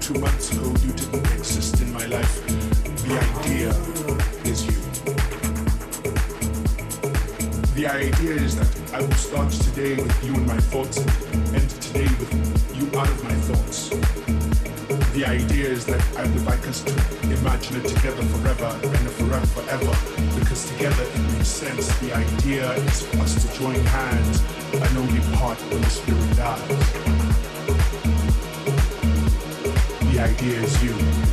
two months ago you didn't exist in my life. The idea is you. The idea is that I will start today with you in my thoughts and today with you out of my thoughts. The idea is that I would like us to imagine it together forever and forever forever because together it makes sense. The idea is for us to join hands and only part when the spirit dies. Idea is you.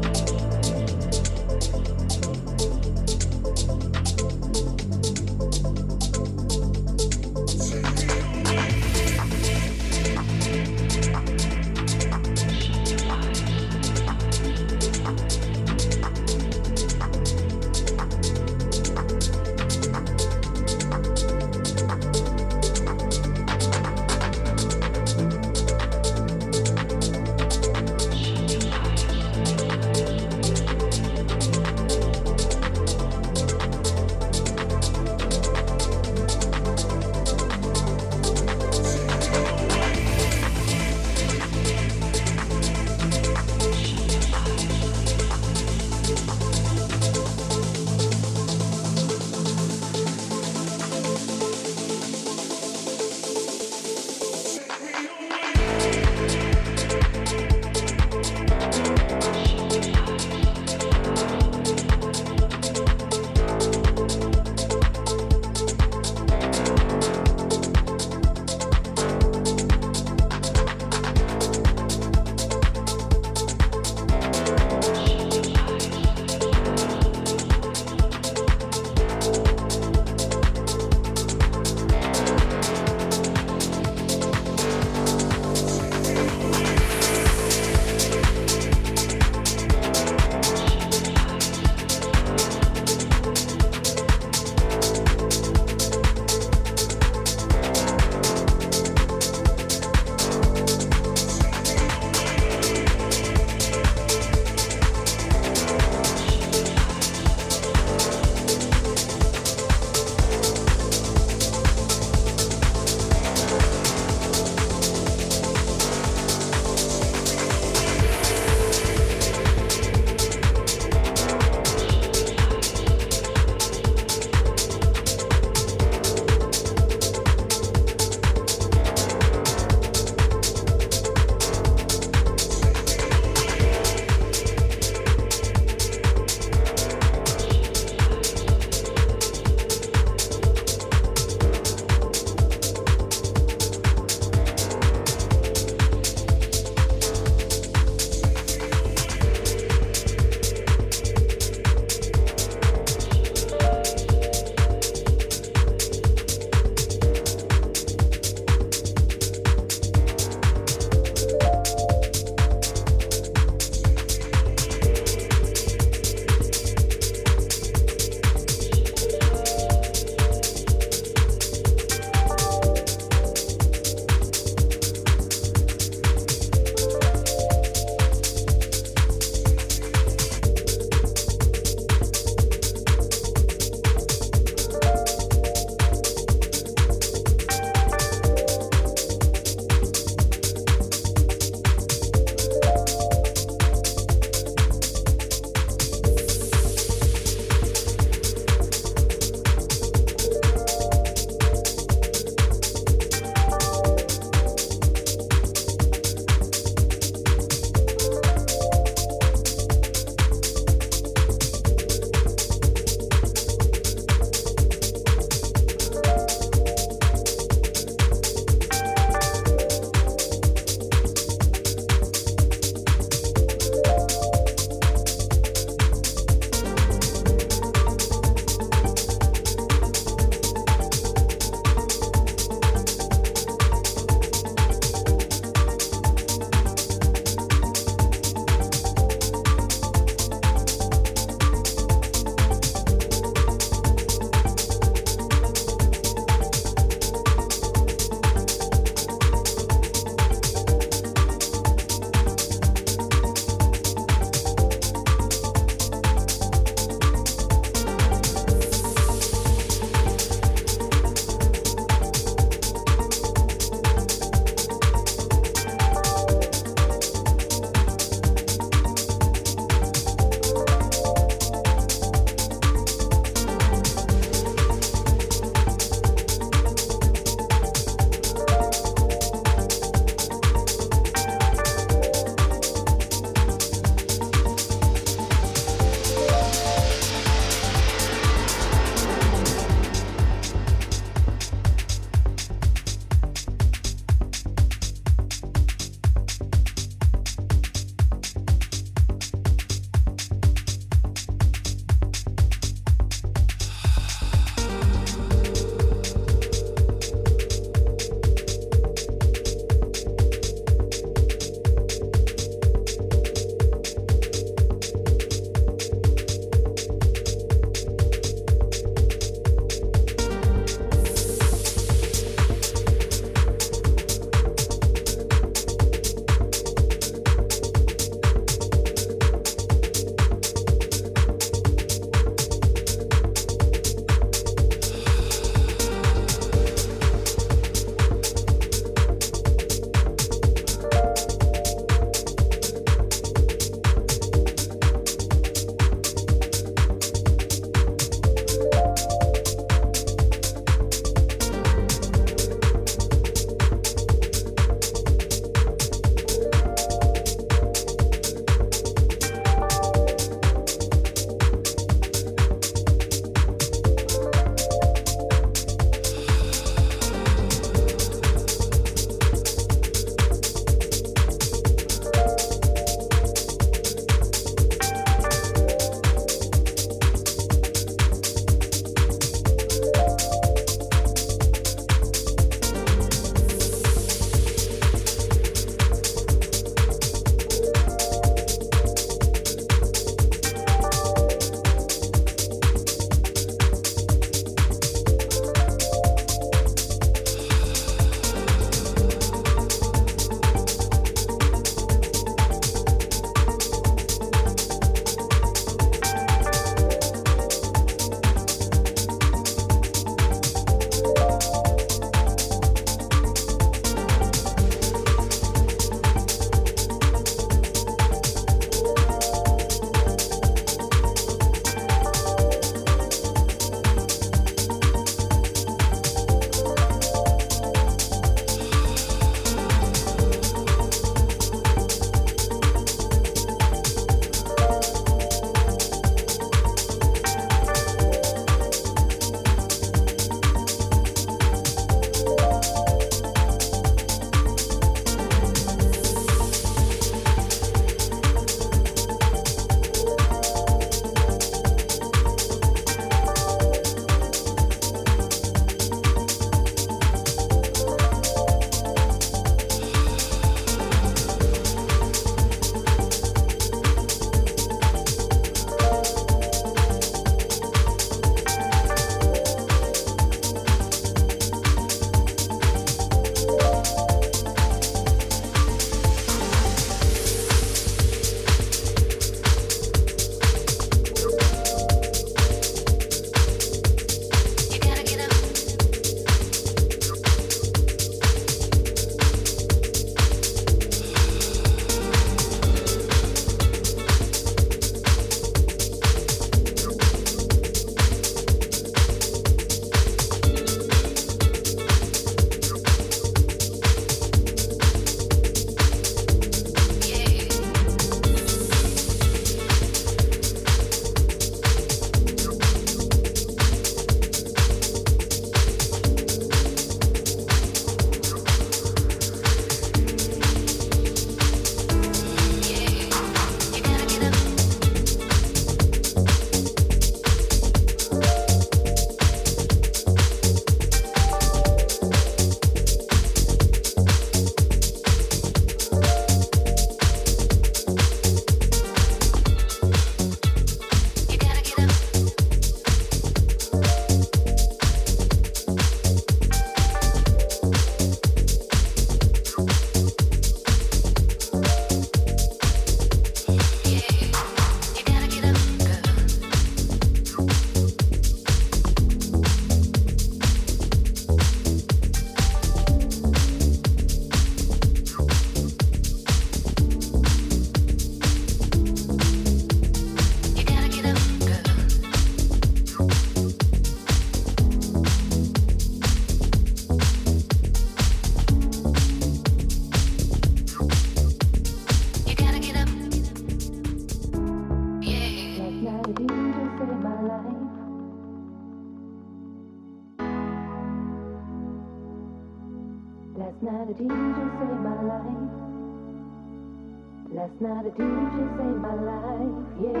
Night a DJ saved my life, yeah.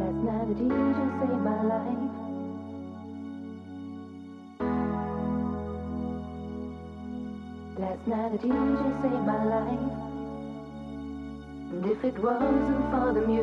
Last night a DJ saved my life. Last night a DJ saved my life. And if it wasn't for the music,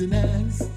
anybody in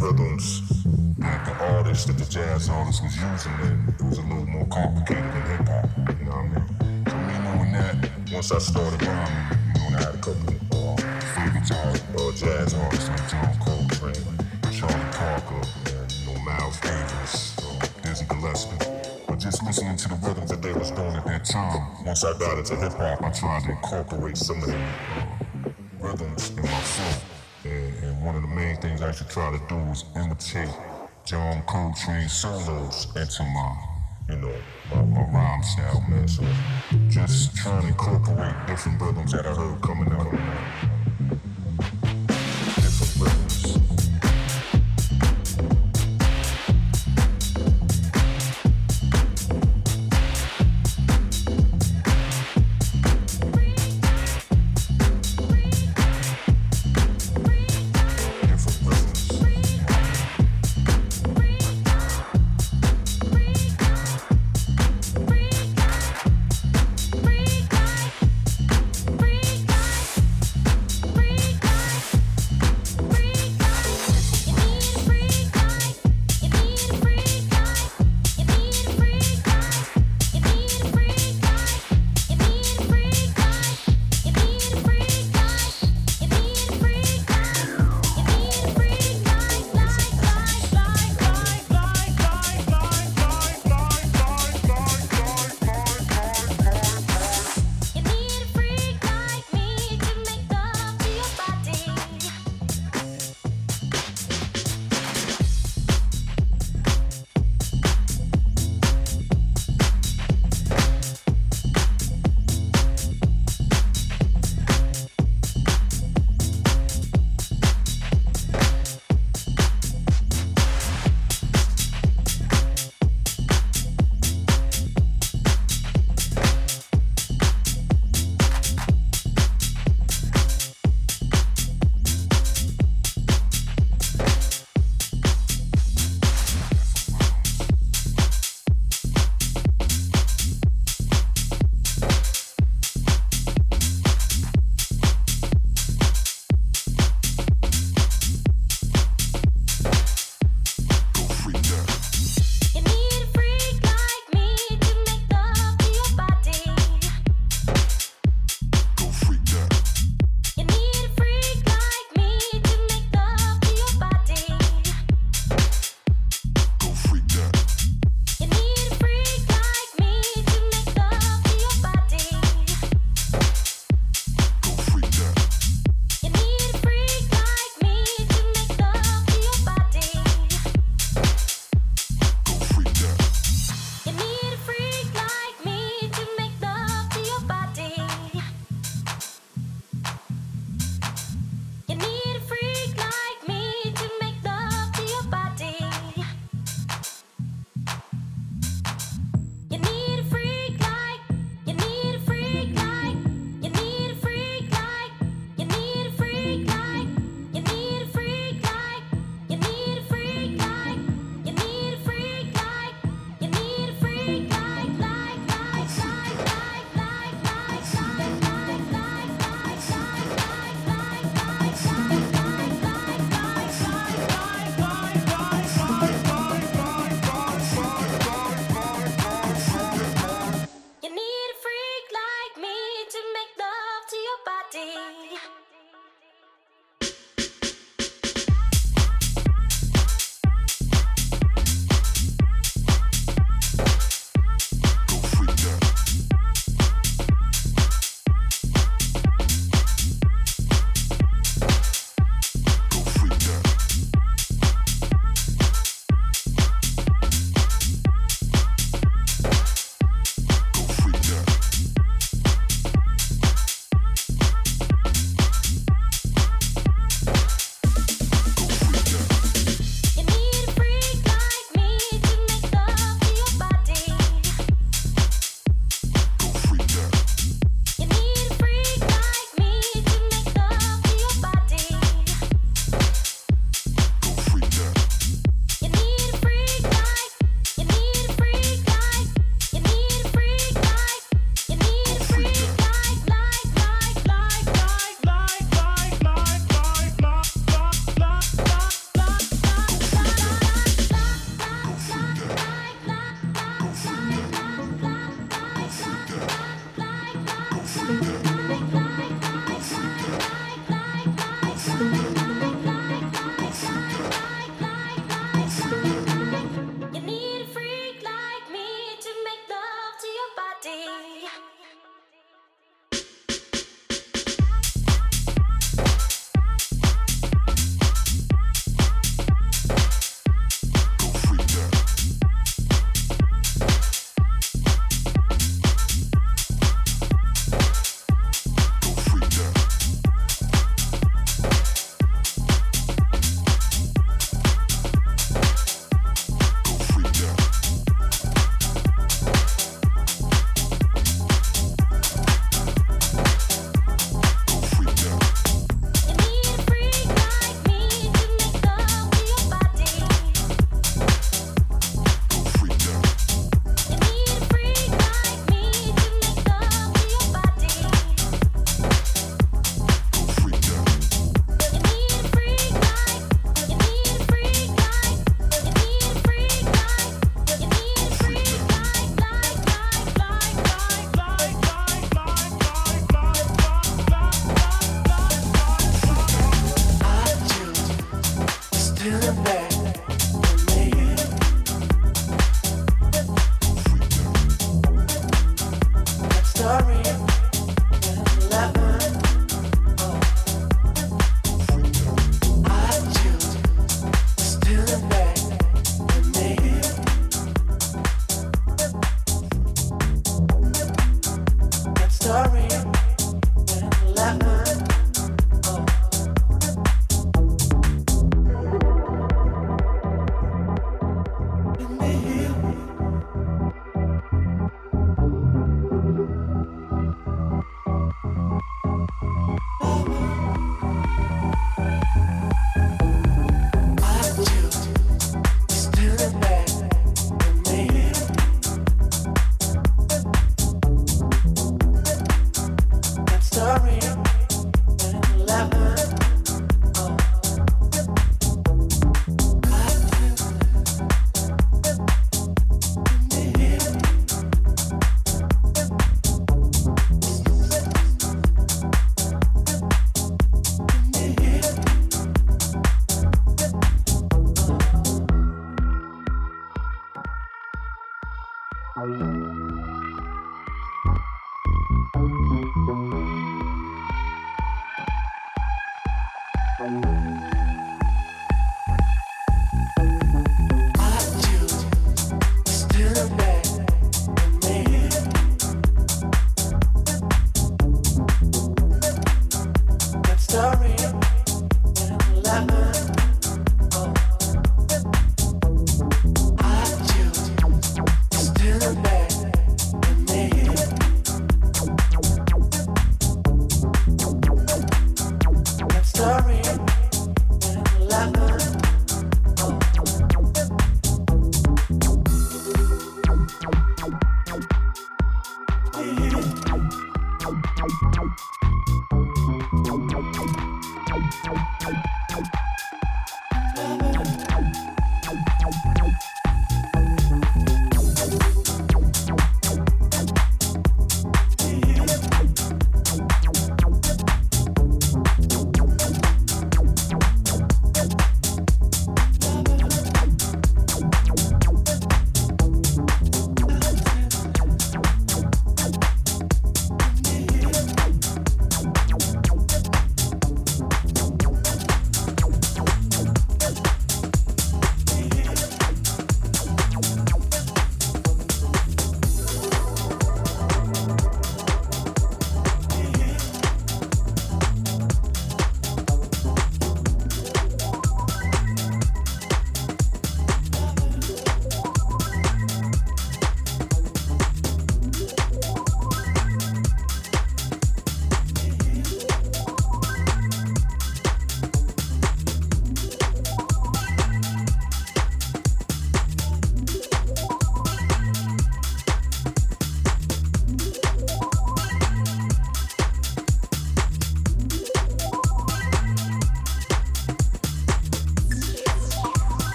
rhythms that the artist, that the jazz artist was using, and it was a little more complicated than hip hop. You know what I mean? So me knowing that, once I started rhyming, you know, I had a couple of uh, favorite uh, jazz artists like John Coltrane, Charlie Parker, and you know Miles Davis, uh, Dizzy Gillespie. But just listening to the rhythms that they was doing at that time, once I got into hip hop, I tried to incorporate some of them things I should try to do is imitate John Coltrane solos into my, you know, my, my rhyme style, man. So just trying to incorporate different rhythms that I heard coming out of my